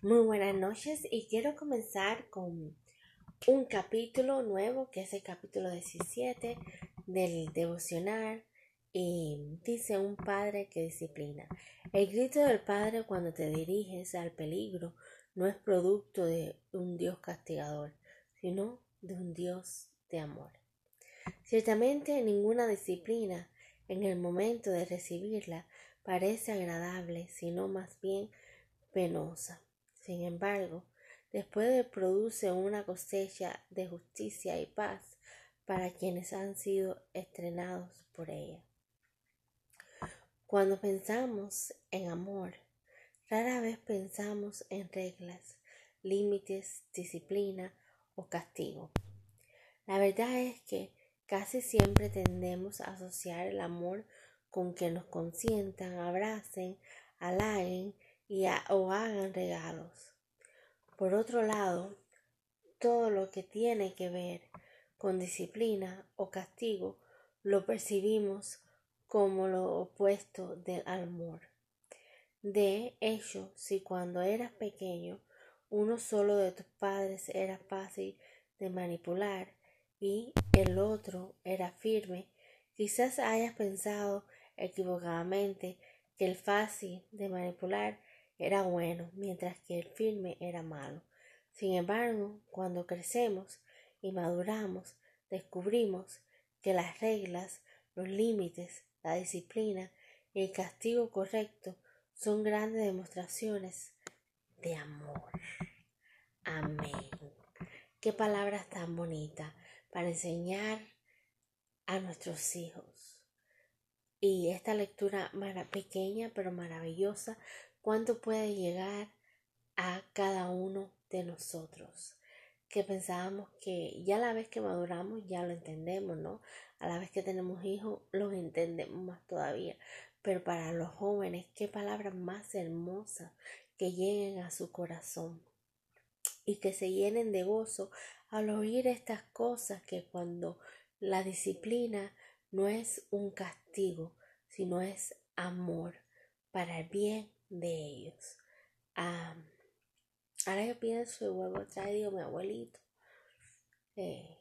Muy buenas noches y quiero comenzar con un capítulo nuevo que es el capítulo 17 del devocional y dice un padre que disciplina. El grito del padre cuando te diriges al peligro no es producto de un Dios castigador, sino de un Dios de amor. Ciertamente ninguna disciplina en el momento de recibirla parece agradable, sino más bien penosa. Sin embargo, después produce una cosecha de justicia y paz para quienes han sido estrenados por ella. Cuando pensamos en amor, rara vez pensamos en reglas, límites, disciplina o castigo. La verdad es que casi siempre tendemos a asociar el amor con que nos consientan, abracen, halaguen y o hagan regalos. Por otro lado, todo lo que tiene que ver con disciplina o castigo lo percibimos como lo opuesto del amor. De hecho, si cuando eras pequeño uno solo de tus padres era fácil de manipular y el otro era firme, quizás hayas pensado equivocadamente que el fácil de manipular era bueno, mientras que el firme era malo. Sin embargo, cuando crecemos y maduramos, descubrimos que las reglas, los límites, la disciplina y el castigo correcto son grandes demostraciones de amor. Amén. Qué palabras tan bonitas para enseñar a nuestros hijos. Y esta lectura pequeña pero maravillosa cuánto puede llegar a cada uno de nosotros. Que pensábamos que ya a la vez que maduramos ya lo entendemos, ¿no? A la vez que tenemos hijos los entendemos más todavía. Pero para los jóvenes, qué palabras más hermosas que lleguen a su corazón y que se llenen de gozo al oír estas cosas que cuando la disciplina no es un castigo, sino es amor para el bien de ellos. ahora yo pienso y vuelvo atrás digo, mi abuelito eh,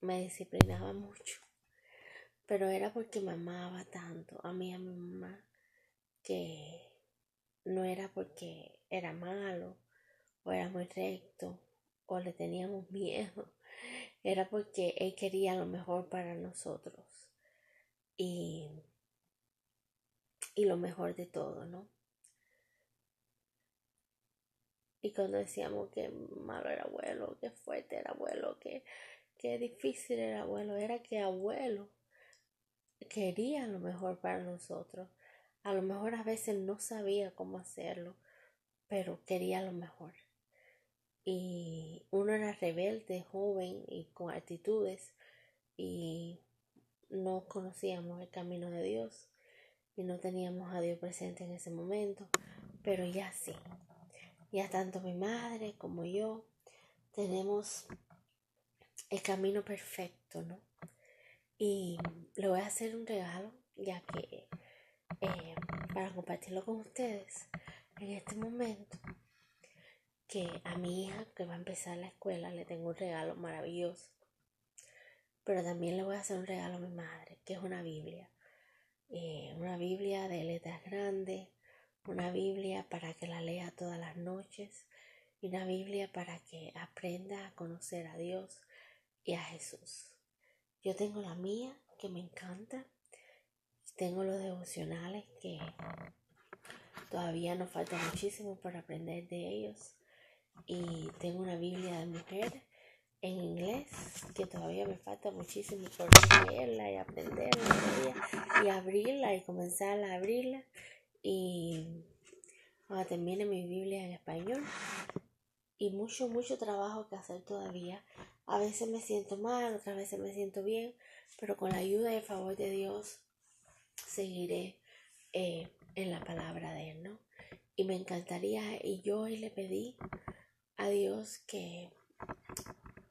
me disciplinaba mucho, pero era porque me amaba tanto a mí a mi mamá que no era porque era malo o era muy recto o le teníamos miedo, era porque él quería lo mejor para nosotros. Y y lo mejor de todo, ¿no? Y cuando decíamos que malo era abuelo, que fuerte era abuelo, que, que difícil era abuelo, era que abuelo quería lo mejor para nosotros. A lo mejor a veces no sabía cómo hacerlo, pero quería lo mejor. Y uno era rebelde, joven y con actitudes y no conocíamos el camino de Dios y no teníamos a Dios presente en ese momento, pero ya sí. Ya tanto mi madre como yo tenemos el camino perfecto, ¿no? Y le voy a hacer un regalo, ya que eh, para compartirlo con ustedes en este momento, que a mi hija que va a empezar la escuela le tengo un regalo maravilloso. Pero también le voy a hacer un regalo a mi madre, que es una Biblia. Eh, una Biblia de letras grandes, una Biblia para que la lea todas las noches y una Biblia para que aprenda a conocer a Dios y a Jesús. Yo tengo la mía que me encanta, tengo los devocionales que todavía nos falta muchísimo para aprender de ellos y tengo una Biblia de mujer en inglés, que todavía me falta muchísimo por leerla y aprenderla y abrirla y comenzar a abrirla. Y cuando termine mi Biblia en español. Y mucho, mucho trabajo que hacer todavía. A veces me siento mal, otras veces me siento bien, pero con la ayuda y el favor de Dios seguiré eh, en la palabra de Él, ¿no? Y me encantaría, y yo hoy le pedí a Dios que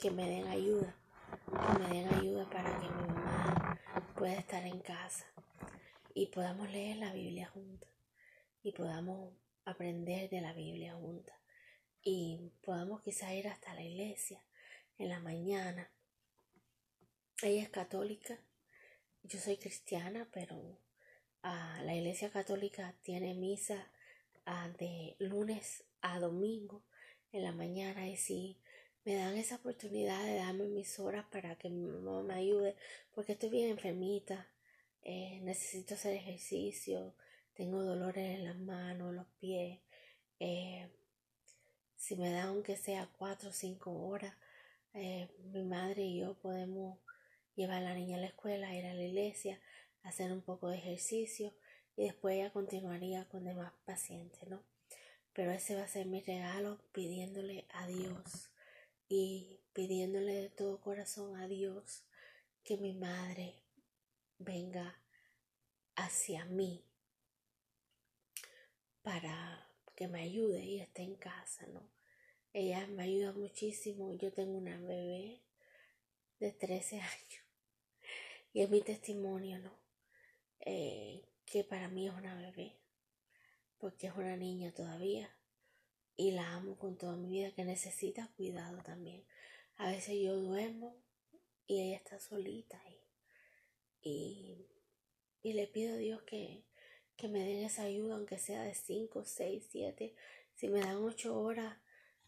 que me den ayuda, que me den ayuda para que mi mamá pueda estar en casa y podamos leer la Biblia juntos y podamos aprender de la Biblia juntas y podamos quizá ir hasta la iglesia en la mañana. Ella es católica, yo soy cristiana, pero ah, la iglesia católica tiene misa ah, de lunes a domingo en la mañana y si me dan esa oportunidad de darme mis horas para que mi mamá me ayude, porque estoy bien enfermita, eh, necesito hacer ejercicio, tengo dolores en las manos, los pies. Eh, si me da aunque sea cuatro o cinco horas, eh, mi madre y yo podemos llevar a la niña a la escuela, ir a la iglesia, hacer un poco de ejercicio y después ella continuaría con demás pacientes, ¿no? Pero ese va a ser mi regalo pidiéndole a Dios y pidiéndole de todo corazón a Dios que mi madre venga hacia mí para que me ayude y esté en casa, ¿no? Ella me ayuda muchísimo. Yo tengo una bebé de 13 años y es mi testimonio, ¿no? Eh, que para mí es una bebé, porque es una niña todavía y la amo con toda mi vida, que necesita cuidado también. A veces yo duermo y ella está solita y, y le pido a Dios que, que me den esa ayuda, aunque sea de 5, 6, 7. Si me dan 8 horas,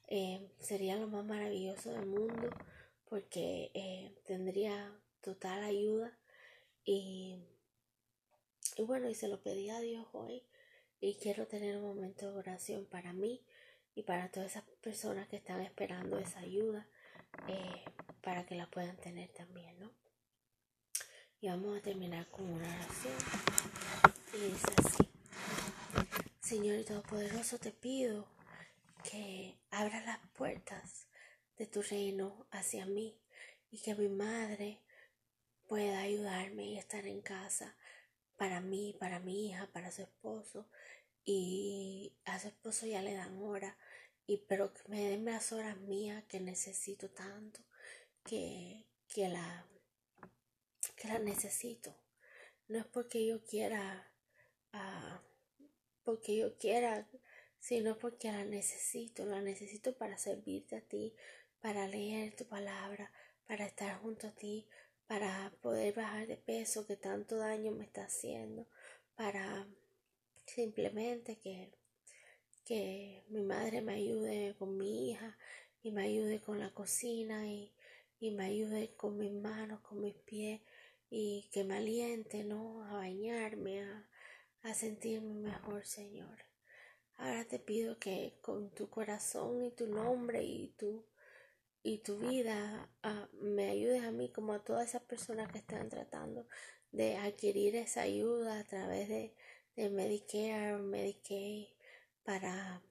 eh, sería lo más maravilloso del mundo, porque eh, tendría total ayuda. Y, y bueno, y se lo pedí a Dios hoy. Y quiero tener un momento de oración para mí y para todas esas personas que están esperando esa ayuda, eh, para que la puedan tener también, ¿no? Y vamos a terminar con una oración. Y dice así, Señor Todopoderoso, te pido que abra las puertas de tu reino hacia mí y que mi madre pueda ayudarme y estar en casa para mí, para mi hija, para su esposo. Y a su esposo ya le dan hora, y pero que me den las horas mías que necesito tanto, que, que la que la necesito. No es porque yo quiera Ah, porque yo quiera, sino porque la necesito, la necesito para servirte a ti, para leer tu palabra, para estar junto a ti, para poder bajar de peso que tanto daño me está haciendo, para simplemente que, que mi madre me ayude con mi hija y me ayude con la cocina y, y me ayude con mis manos, con mis pies y que me aliente, ¿no? A bañarme, a, a sentirme mejor, Señor. Ahora te pido que con tu corazón y tu nombre y tu, y tu vida ah, me ayudes a mí como a todas esas personas que están tratando de adquirir esa ayuda a través de, de Medicare, Medicaid, para,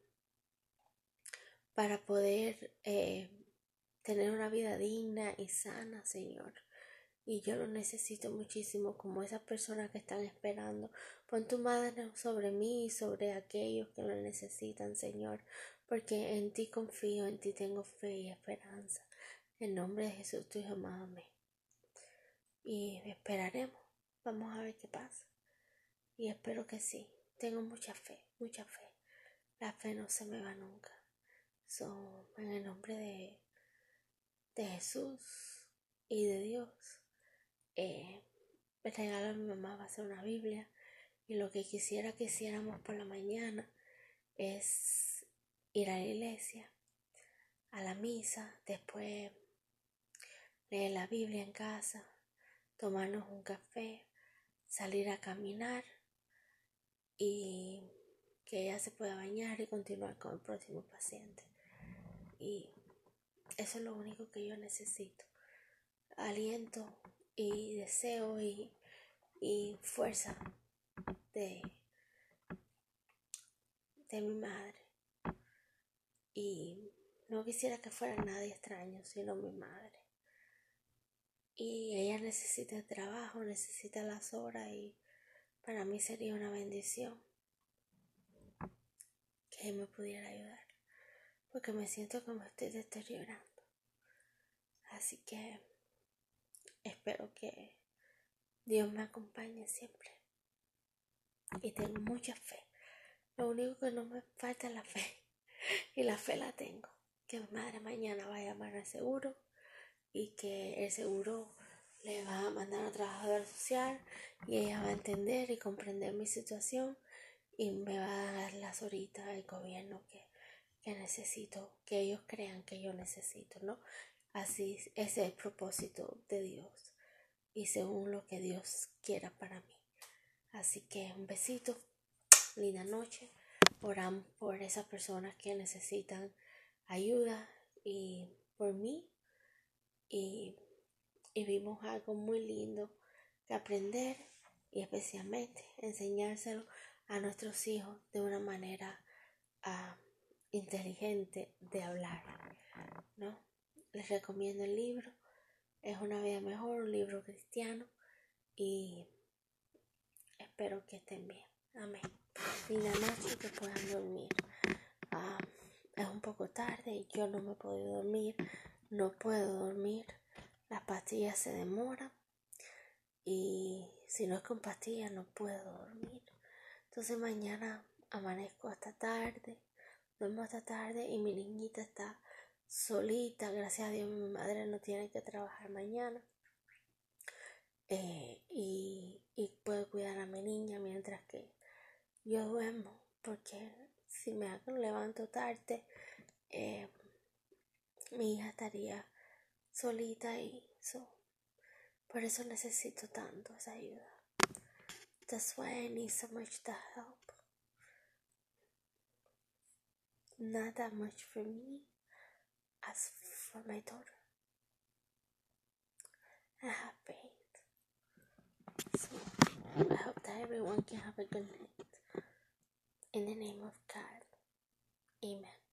para poder eh, tener una vida digna y sana, Señor y yo lo necesito muchísimo como esas personas que están esperando. Pon tu mano sobre mí y sobre aquellos que lo necesitan, Señor, porque en ti confío, en ti tengo fe y esperanza. En nombre de Jesús, tu hijo amén. Y esperaremos. Vamos a ver qué pasa. Y espero que sí. Tengo mucha fe, mucha fe. La fe no se me va nunca. So, en el nombre de, de Jesús y de Dios eh, el regalo a mi mamá va a ser una Biblia y lo que quisiera que hiciéramos por la mañana es ir a la iglesia, a la misa, después leer la Biblia en casa, tomarnos un café, salir a caminar y que ella se pueda bañar y continuar con el próximo paciente. Y eso es lo único que yo necesito. Aliento y deseo y, y fuerza de, de mi madre. Y no quisiera que fuera nadie extraño, sino mi madre. Y ella necesita el trabajo, necesita las horas y para mí sería una bendición que me pudiera ayudar. Porque me siento como estoy deteriorando. Así que Espero que Dios me acompañe siempre. Y tengo mucha fe Lo único que no me falta es la fe. Y la fe la tengo. Que mi madre mañana va a llamar al seguro y que el seguro le va a mandar a trabajador social y ella va a entender y comprender mi situación y me va a dar las horitas del gobierno que, que necesito, que ellos crean que yo necesito, ¿no? Así ese es el propósito de Dios y según lo que Dios quiera para mí. Así que un besito, linda noche. Oramos por esas personas que necesitan ayuda y por mí. Y, y vimos algo muy lindo que aprender y especialmente enseñárselo a nuestros hijos de una manera uh, inteligente de hablar. ¿no? Les recomiendo el libro. Es una vida mejor, un libro cristiano. Y Espero que estén bien. Amén. Y la noche que puedan dormir. Ah, es un poco tarde yo no me puedo dormir. No puedo dormir. Las pastillas se demoran. Y si no es con pastillas no puedo dormir. Entonces mañana amanezco hasta tarde. Duermo hasta tarde y mi niñita está solita. Gracias a Dios mi madre no tiene que trabajar mañana. Eh, y, y puedo cuidar a mi niña mientras que yo duermo porque si me levanto tarde eh, mi hija estaría solita y so, por eso necesito tanto esa ayuda that's why I need so much the help not that much for me as for my daughter I have pain so I hope that everyone can have a good night. In the name of God. Amen.